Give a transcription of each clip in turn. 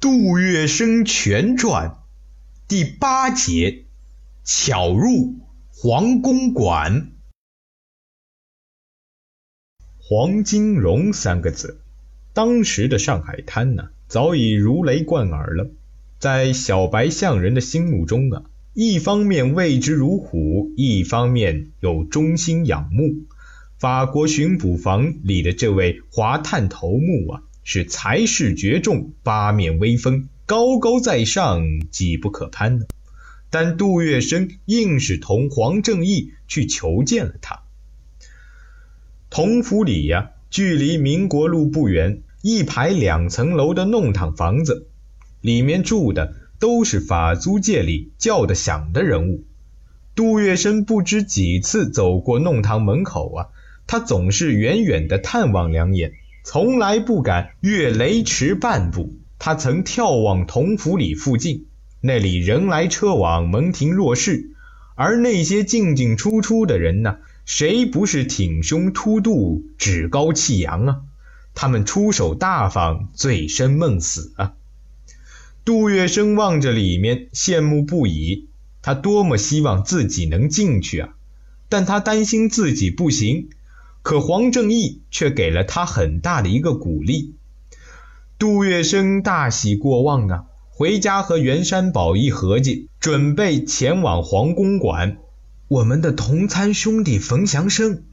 杜月笙全传第八节：巧入黄公馆。黄金荣三个字，当时的上海滩呢，早已如雷贯耳了。在小白象人的心目中啊，一方面畏之如虎，一方面又忠心仰慕。法国巡捕房里的这位华探头目啊。是才势绝众，八面威风，高高在上，几不可攀的。但杜月笙硬是同黄正义去求见了他。同福里呀，距离民国路不远，一排两层楼的弄堂房子，里面住的都是法租界里叫得响的人物。杜月笙不知几次走过弄堂门口啊，他总是远远的探望两眼。从来不敢越雷池半步。他曾眺望同福里附近，那里人来车往，门庭若市。而那些进进出出的人呢，谁不是挺胸凸肚、趾高气扬啊？他们出手大方，醉生梦死啊！杜月笙望着里面，羡慕不已。他多么希望自己能进去啊！但他担心自己不行。可黄正义却给了他很大的一个鼓励。杜月笙大喜过望啊，回家和袁山宝一合计，准备前往黄公馆。我们的同参兄弟冯祥生。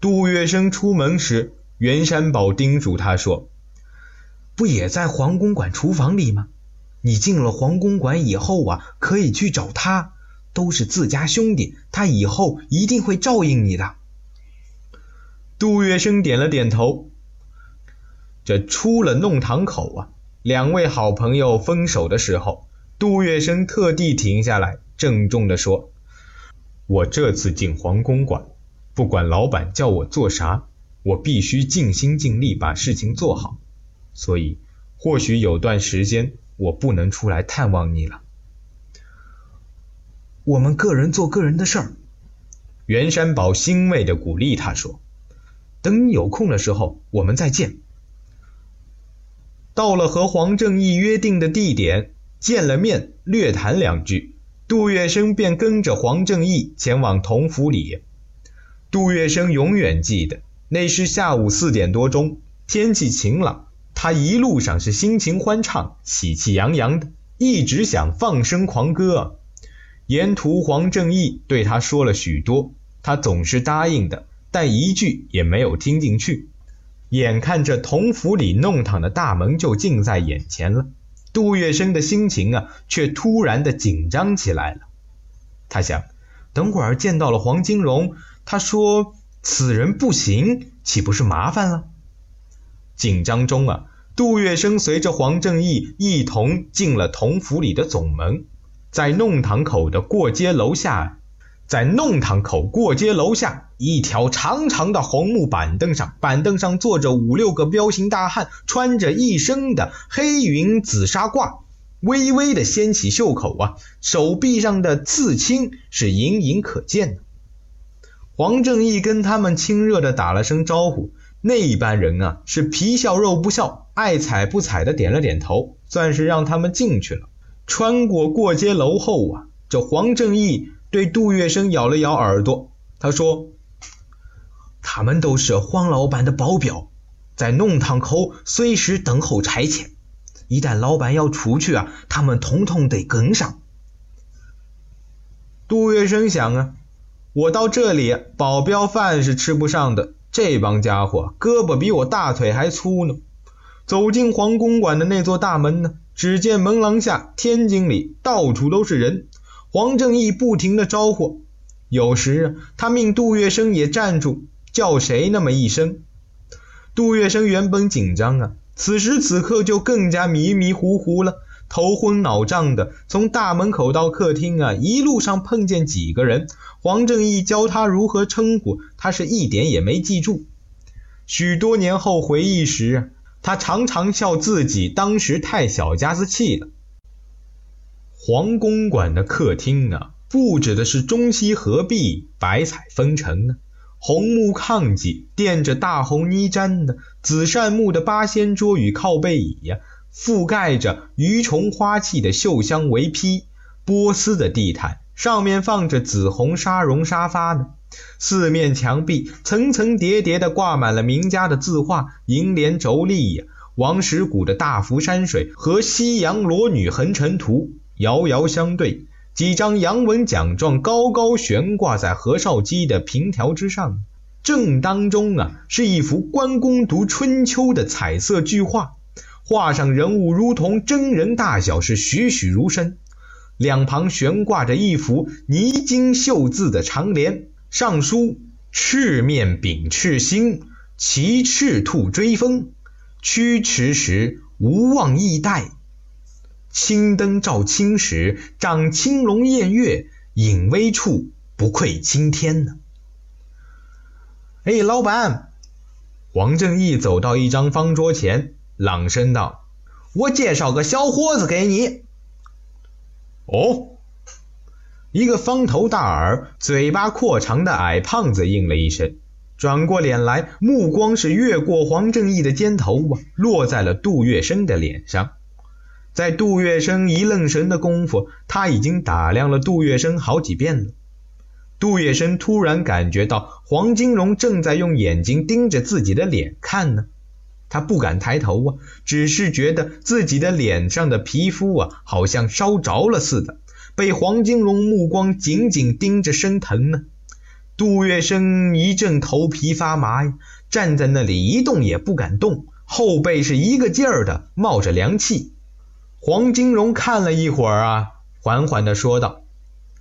杜月笙出门时，袁山宝叮嘱他说：“不也在黄公馆厨房里吗？你进了黄公馆以后啊，可以去找他，都是自家兄弟，他以后一定会照应你的。”杜月笙点了点头。这出了弄堂口啊，两位好朋友分手的时候，杜月笙特地停下来，郑重地说：“我这次进皇公馆，不管老板叫我做啥，我必须尽心尽力把事情做好。所以，或许有段时间我不能出来探望你了。我们个人做个人的事儿。”袁山宝欣慰地鼓励他说。等你有空的时候，我们再见。到了和黄正义约定的地点，见了面，略谈两句，杜月笙便跟着黄正义前往同福里。杜月笙永远记得，那是下午四点多钟，天气晴朗，他一路上是心情欢畅，喜气洋洋的，一直想放声狂歌。沿途黄正义对他说了许多，他总是答应的。但一句也没有听进去。眼看着同府里弄堂的大门就近在眼前了，杜月笙的心情啊，却突然的紧张起来了。他想，等会儿见到了黄金荣，他说此人不行，岂不是麻烦了？紧张中啊，杜月笙随着黄正义一同进了同府里的总门，在弄堂口的过街楼下。在弄堂口过街楼下，一条长长的红木板凳上，板凳上坐着五六个彪形大汉，穿着一身的黑云紫纱褂，微微的掀起袖口啊，手臂上的刺青是隐隐可见的。黄正义跟他们亲热的打了声招呼，那班人啊是皮笑肉不笑，爱睬不睬的点了点头，算是让他们进去了。穿过过街楼后啊，这黄正义。对杜月笙咬了咬耳朵，他说：“他们都是黄老板的保镖，在弄堂口随时等候差遣。一旦老板要出去啊，他们统统得跟上。”杜月笙想啊，我到这里保镖饭是吃不上的，这帮家伙胳膊比我大腿还粗呢。走进皇宫馆的那座大门呢，只见门廊下、天井里到处都是人。黄正义不停的招呼，有时他命杜月笙也站住，叫谁那么一声。杜月笙原本紧张啊，此时此刻就更加迷迷糊糊了，头昏脑胀的。从大门口到客厅啊，一路上碰见几个人，黄正义教他如何称呼，他是一点也没记住。许多年后回忆时，他常常笑自己当时太小家子气了。黄公馆的客厅啊，布置的是中西合璧，百彩纷呈呢。红木炕几垫着大红呢毡的，紫杉木的八仙桌与靠背椅呀，覆盖着鱼虫花器的绣香围披，波斯的地毯上面放着紫红纱绒沙发呢。四面墙壁层层叠叠的挂满了名家的字画、楹联妯娌呀。王石谷的大幅山水和西洋裸女横陈图遥遥相对，几张洋文奖状高高悬挂在何绍基的凭条之上。正当中啊，是一幅关公读春秋的彩色巨画，画上人物如同真人大小，是栩栩如生。两旁悬挂着一幅泥金绣字的长联，上书“赤面秉赤心，骑赤兔追风”。驱驰时无望易怠，青灯照青石，长青龙偃月，隐微处不愧青天呢。哎，老板！黄正义走到一张方桌前，朗声道：“我介绍个小伙子给你。”哦，一个方头大耳、嘴巴阔长的矮胖子应了一声。转过脸来，目光是越过黄正义的肩头啊，落在了杜月笙的脸上。在杜月笙一愣神的功夫，他已经打量了杜月笙好几遍了。杜月笙突然感觉到黄金荣正在用眼睛盯着自己的脸看呢，他不敢抬头啊，只是觉得自己的脸上的皮肤啊，好像烧着了似的，被黄金荣目光紧紧盯着，生疼呢。杜月笙一阵头皮发麻呀，站在那里一动也不敢动，后背是一个劲儿的冒着凉气。黄金荣看了一会儿啊，缓缓的说道：“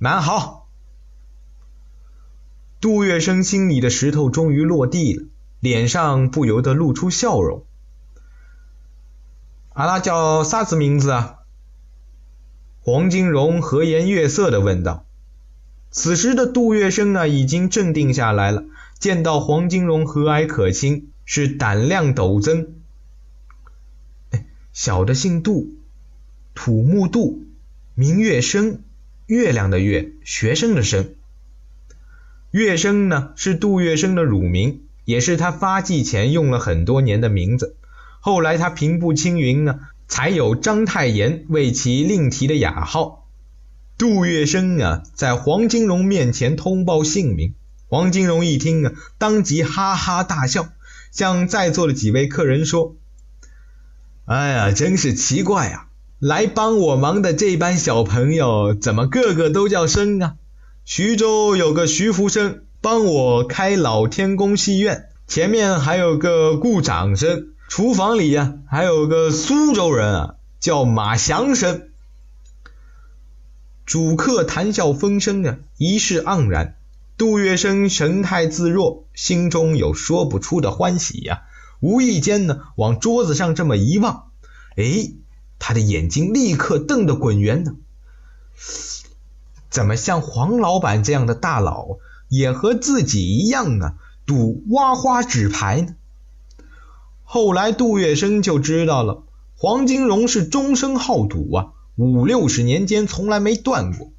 蛮好。”杜月笙心里的石头终于落地了，脸上不由得露出笑容。阿拉叫啥子名字啊？黄金荣和颜悦色的问道。此时的杜月笙啊，已经镇定下来了。见到黄金荣和蔼可亲，是胆量陡增。小的姓杜，土木杜，明月生，月亮的月，学生的生。月生呢，是杜月笙的乳名，也是他发迹前用了很多年的名字。后来他平步青云呢，才有章太炎为其另提的雅号。杜月笙啊，在黄金荣面前通报姓名。黄金荣一听啊，当即哈哈大笑，向在座的几位客人说：“哎呀，真是奇怪啊！来帮我忙的这班小朋友，怎么个个都叫生啊？徐州有个徐福生，帮我开老天宫戏院，前面还有个顾长生，厨房里呀还有个苏州人啊，叫马祥生。”主客谈笑风生啊，一世盎然。杜月笙神态自若，心中有说不出的欢喜呀。无意间呢，往桌子上这么一望，哎，他的眼睛立刻瞪得滚圆呢。怎么像黄老板这样的大佬，也和自己一样啊，赌挖花纸牌呢？后来杜月笙就知道了，黄金荣是终生好赌啊。五六十年间从来没断过，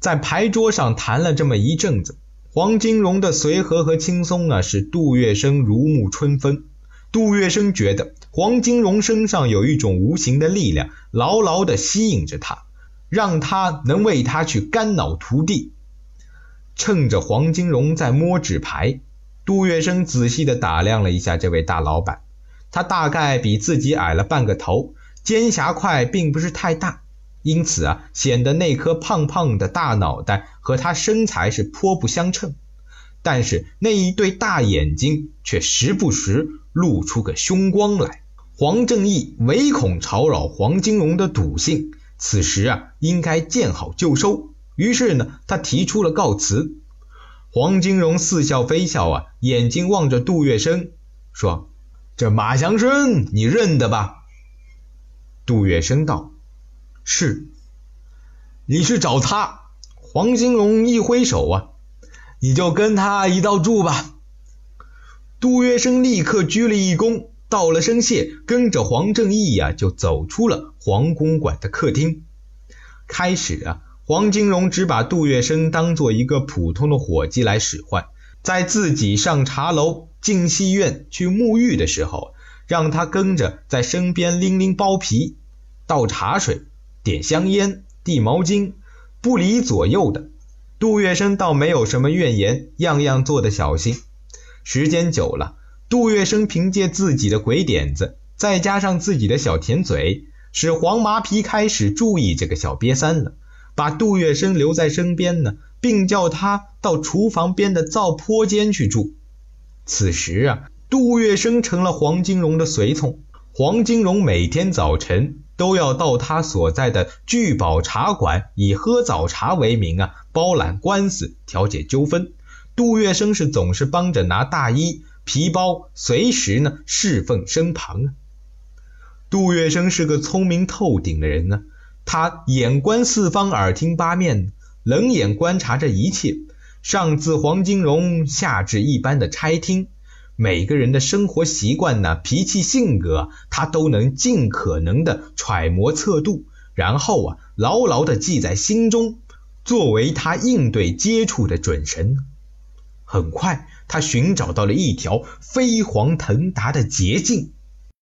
在牌桌上谈了这么一阵子，黄金荣的随和和轻松啊，使杜月笙如沐春风。杜月笙觉得黄金荣身上有一种无形的力量，牢牢的吸引着他，让他能为他去肝脑涂地。趁着黄金荣在摸纸牌，杜月笙仔细的打量了一下这位大老板，他大概比自己矮了半个头，尖霞块并不是太大。因此啊，显得那颗胖胖的大脑袋和他身材是颇不相称，但是那一对大眼睛却时不时露出个凶光来。黄正义唯恐吵扰黄金荣的赌性，此时啊，应该见好就收。于是呢，他提出了告辞。黄金荣似笑非笑啊，眼睛望着杜月笙，说：“这马祥生你认得吧？”杜月笙道。是，你去找他？黄金荣一挥手啊，你就跟他一道住吧。杜月笙立刻鞠了一躬，道了声谢，跟着黄正义呀，就走出了黄公馆的客厅。开始啊，黄金荣只把杜月笙当做一个普通的伙计来使唤，在自己上茶楼、进戏院去沐浴的时候，让他跟着在身边拎拎包皮。倒茶水、点香烟、递毛巾，不离左右的。杜月笙倒没有什么怨言，样样做得小心。时间久了，杜月笙凭借自己的鬼点子，再加上自己的小甜嘴，使黄麻皮开始注意这个小瘪三了，把杜月笙留在身边呢，并叫他到厨房边的灶坡间去住。此时啊，杜月笙成了黄金荣的随从，黄金荣每天早晨。都要到他所在的聚宝茶馆，以喝早茶为名啊，包揽官司，调解纠纷。杜月笙是总是帮着拿大衣、皮包，随时呢侍奉身旁啊。杜月笙是个聪明透顶的人呢，他眼观四方，耳听八面，冷眼观察着一切，上自黄金荣，下至一般的差厅。每个人的生活习惯呢，脾气性格，他都能尽可能的揣摩测度，然后啊，牢牢的记在心中，作为他应对接触的准绳。很快，他寻找到了一条飞黄腾达的捷径。